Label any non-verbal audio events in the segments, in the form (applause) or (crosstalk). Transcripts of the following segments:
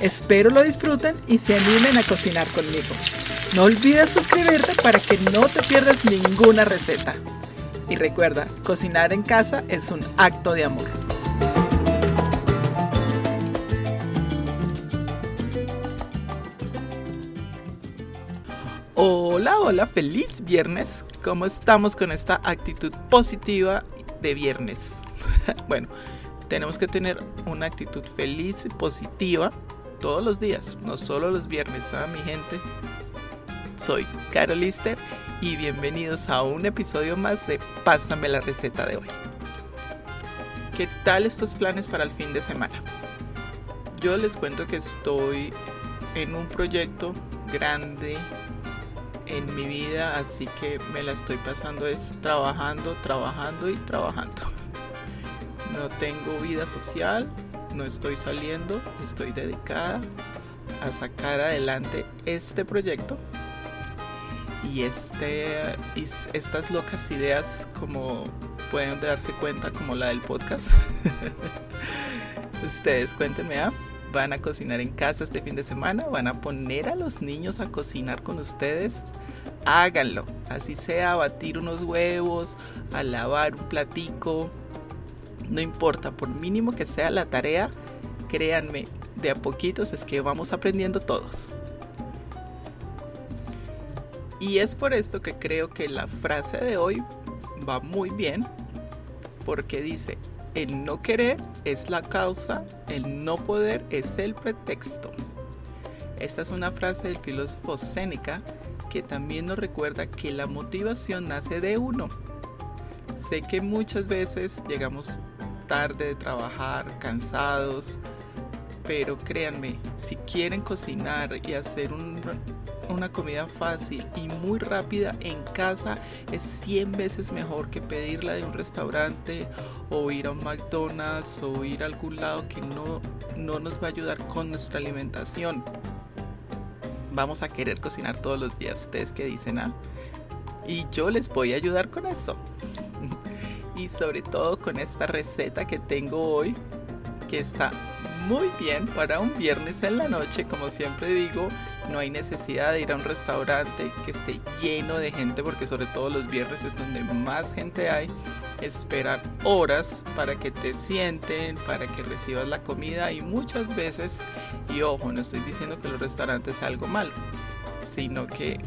Espero lo disfruten y se animen a cocinar conmigo. No olvides suscribirte para que no te pierdas ninguna receta. Y recuerda, cocinar en casa es un acto de amor. Hola, hola, feliz viernes. ¿Cómo estamos con esta actitud positiva de viernes? (laughs) bueno, tenemos que tener una actitud feliz y positiva todos los días, no solo los viernes, ¿ah, mi gente? Soy Carol Lister y bienvenidos a un episodio más de Pásame la receta de hoy. ¿Qué tal estos planes para el fin de semana? Yo les cuento que estoy en un proyecto grande en mi vida, así que me la estoy pasando es trabajando, trabajando y trabajando. No tengo vida social, no estoy saliendo, estoy dedicada a sacar adelante este proyecto y este estas locas ideas como pueden darse cuenta como la del podcast. (laughs) Ustedes cuéntenme, ¿ah? van a cocinar en casa este fin de semana, van a poner a los niños a cocinar con ustedes, háganlo. Así sea, batir unos huevos, a lavar un platico, no importa, por mínimo que sea la tarea, créanme, de a poquitos es que vamos aprendiendo todos. Y es por esto que creo que la frase de hoy va muy bien, porque dice, el no querer es la causa, el no poder es el pretexto. Esta es una frase del filósofo Séneca que también nos recuerda que la motivación nace de uno. Sé que muchas veces llegamos tarde de trabajar, cansados, pero créanme, si quieren cocinar y hacer una comida fácil y muy rápida en casa, es 100 veces mejor que pedirla de un restaurante o ir a un McDonald's o ir a algún lado que no, no nos va a ayudar con nuestra alimentación. Vamos a querer cocinar todos los días, ustedes que dicen, ah? Y yo les voy a ayudar con eso. Y sobre todo con esta receta que tengo hoy, que está muy bien para un viernes en la noche, como siempre digo, no hay necesidad de ir a un restaurante que esté lleno de gente, porque sobre todo los viernes es donde más gente hay. Esperar horas para que te sienten, para que recibas la comida y muchas veces, y ojo, no estoy diciendo que los restaurantes sea algo malo, sino que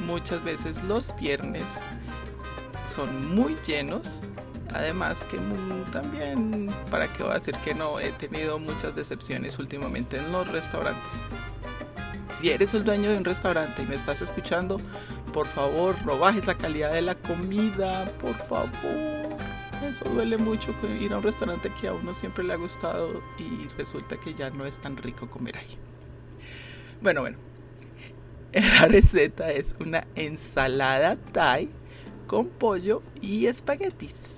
muchas veces los viernes son muy llenos Además que también, ¿para qué voy a decir que no? He tenido muchas decepciones últimamente en los restaurantes. Si eres el dueño de un restaurante y me estás escuchando, por favor, no bajes la calidad de la comida, por favor. Eso duele mucho ir a un restaurante que a uno siempre le ha gustado y resulta que ya no es tan rico comer ahí. Bueno, bueno. (laughs) La receta es una ensalada Thai con pollo y espaguetis.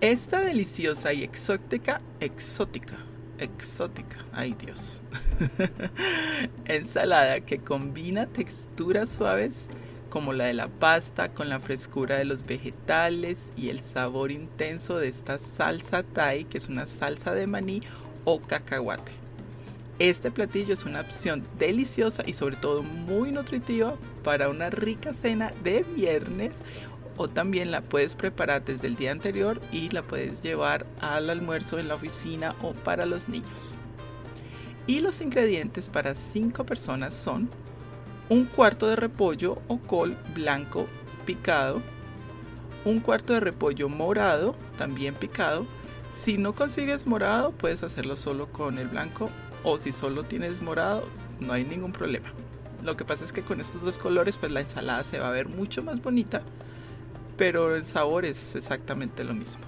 Esta deliciosa y exótica, exótica, exótica, ay Dios, (laughs) ensalada que combina texturas suaves como la de la pasta con la frescura de los vegetales y el sabor intenso de esta salsa thai que es una salsa de maní o cacahuate. Este platillo es una opción deliciosa y sobre todo muy nutritiva para una rica cena de viernes o también la puedes preparar desde el día anterior y la puedes llevar al almuerzo en la oficina o para los niños. Y los ingredientes para 5 personas son un cuarto de repollo o col blanco picado, un cuarto de repollo morado también picado. Si no consigues morado puedes hacerlo solo con el blanco o si solo tienes morado no hay ningún problema. Lo que pasa es que con estos dos colores pues la ensalada se va a ver mucho más bonita pero el sabor es exactamente lo mismo.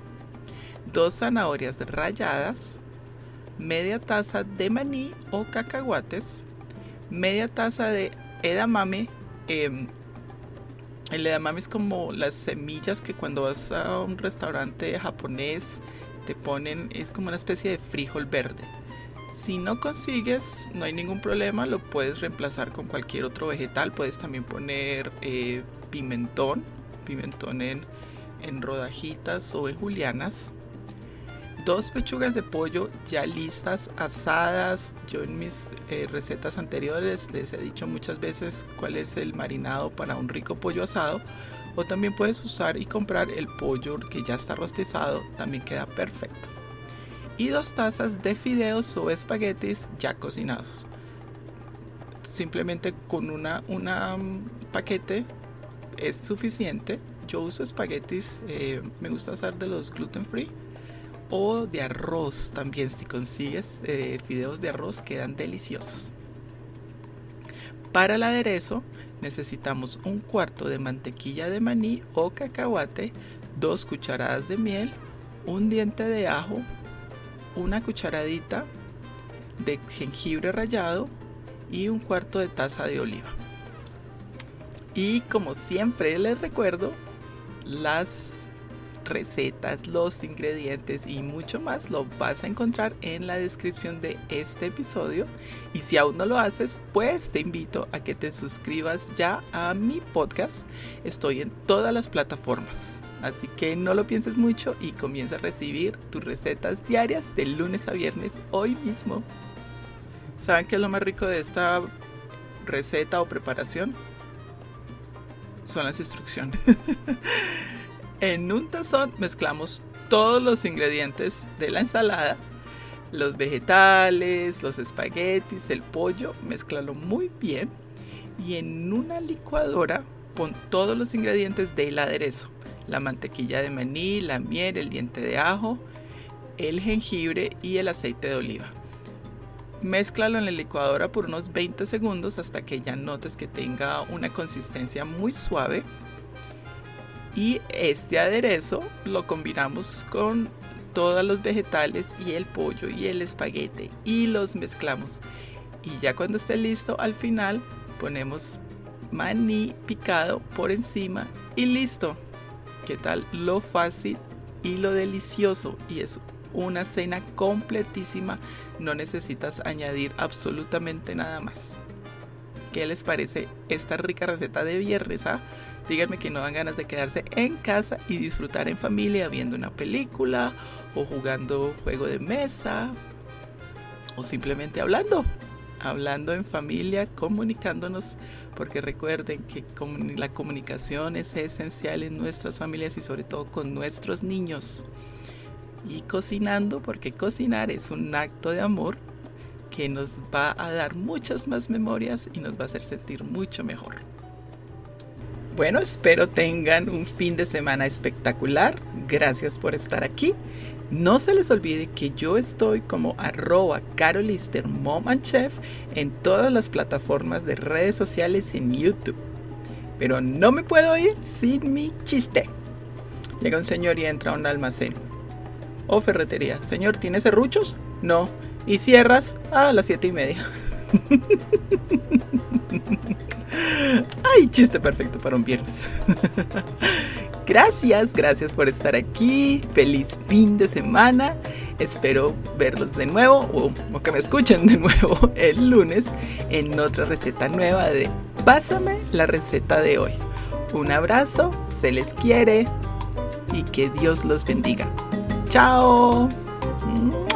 Dos zanahorias ralladas, media taza de maní o cacahuates, media taza de edamame. Em, el edamame es como las semillas que cuando vas a un restaurante japonés te ponen, es como una especie de frijol verde. Si no consigues, no hay ningún problema, lo puedes reemplazar con cualquier otro vegetal. Puedes también poner eh, pimentón, pimentón en, en rodajitas o en julianas dos pechugas de pollo ya listas, asadas. Yo en mis eh, recetas anteriores les he dicho muchas veces cuál es el marinado para un rico pollo asado. O también puedes usar y comprar el pollo que ya está rostizado, también queda perfecto. Y dos tazas de fideos o espaguetis ya cocinados. Simplemente con una, una um, paquete es suficiente. Yo uso espaguetis, eh, me gusta usar de los gluten free o de arroz también si consigues eh, fideos de arroz quedan deliciosos para el aderezo necesitamos un cuarto de mantequilla de maní o cacahuate dos cucharadas de miel un diente de ajo una cucharadita de jengibre rallado y un cuarto de taza de oliva y como siempre les recuerdo las recetas, los ingredientes y mucho más lo vas a encontrar en la descripción de este episodio. Y si aún no lo haces, pues te invito a que te suscribas ya a mi podcast. Estoy en todas las plataformas. Así que no lo pienses mucho y comienza a recibir tus recetas diarias de lunes a viernes hoy mismo. ¿Saben qué es lo más rico de esta receta o preparación? Son las instrucciones. (laughs) En un tazón mezclamos todos los ingredientes de la ensalada, los vegetales, los espaguetis, el pollo, mezclalo muy bien y en una licuadora pon todos los ingredientes del aderezo, la mantequilla de maní, la miel, el diente de ajo, el jengibre y el aceite de oliva. Mézclalo en la licuadora por unos 20 segundos hasta que ya notes que tenga una consistencia muy suave y este aderezo lo combinamos con todos los vegetales y el pollo y el espaguete y los mezclamos. Y ya cuando esté listo, al final ponemos maní picado por encima y listo. ¿Qué tal lo fácil y lo delicioso? Y es una cena completísima. No necesitas añadir absolutamente nada más. ¿Qué les parece esta rica receta de viernes? Ah? Díganme que no dan ganas de quedarse en casa y disfrutar en familia viendo una película o jugando juego de mesa o simplemente hablando. Hablando en familia, comunicándonos, porque recuerden que la comunicación es esencial en nuestras familias y sobre todo con nuestros niños. Y cocinando, porque cocinar es un acto de amor que nos va a dar muchas más memorias y nos va a hacer sentir mucho mejor. Bueno, espero tengan un fin de semana espectacular. Gracias por estar aquí. No se les olvide que yo estoy como arroba carolister mom and chef en todas las plataformas de redes sociales y en YouTube. Pero no me puedo ir sin mi chiste. Llega un señor y entra a un almacén. Oh, ferretería. Señor, ¿tiene serruchos? No. ¿Y cierras? Ah, a las siete y media. (laughs) Ay, chiste perfecto para un viernes. (laughs) gracias, gracias por estar aquí. Feliz fin de semana. Espero verlos de nuevo o, o, que me escuchen de nuevo (laughs) el lunes en otra receta nueva de Pásame la receta de hoy. Un abrazo, se les quiere y que Dios los bendiga. 加哦。木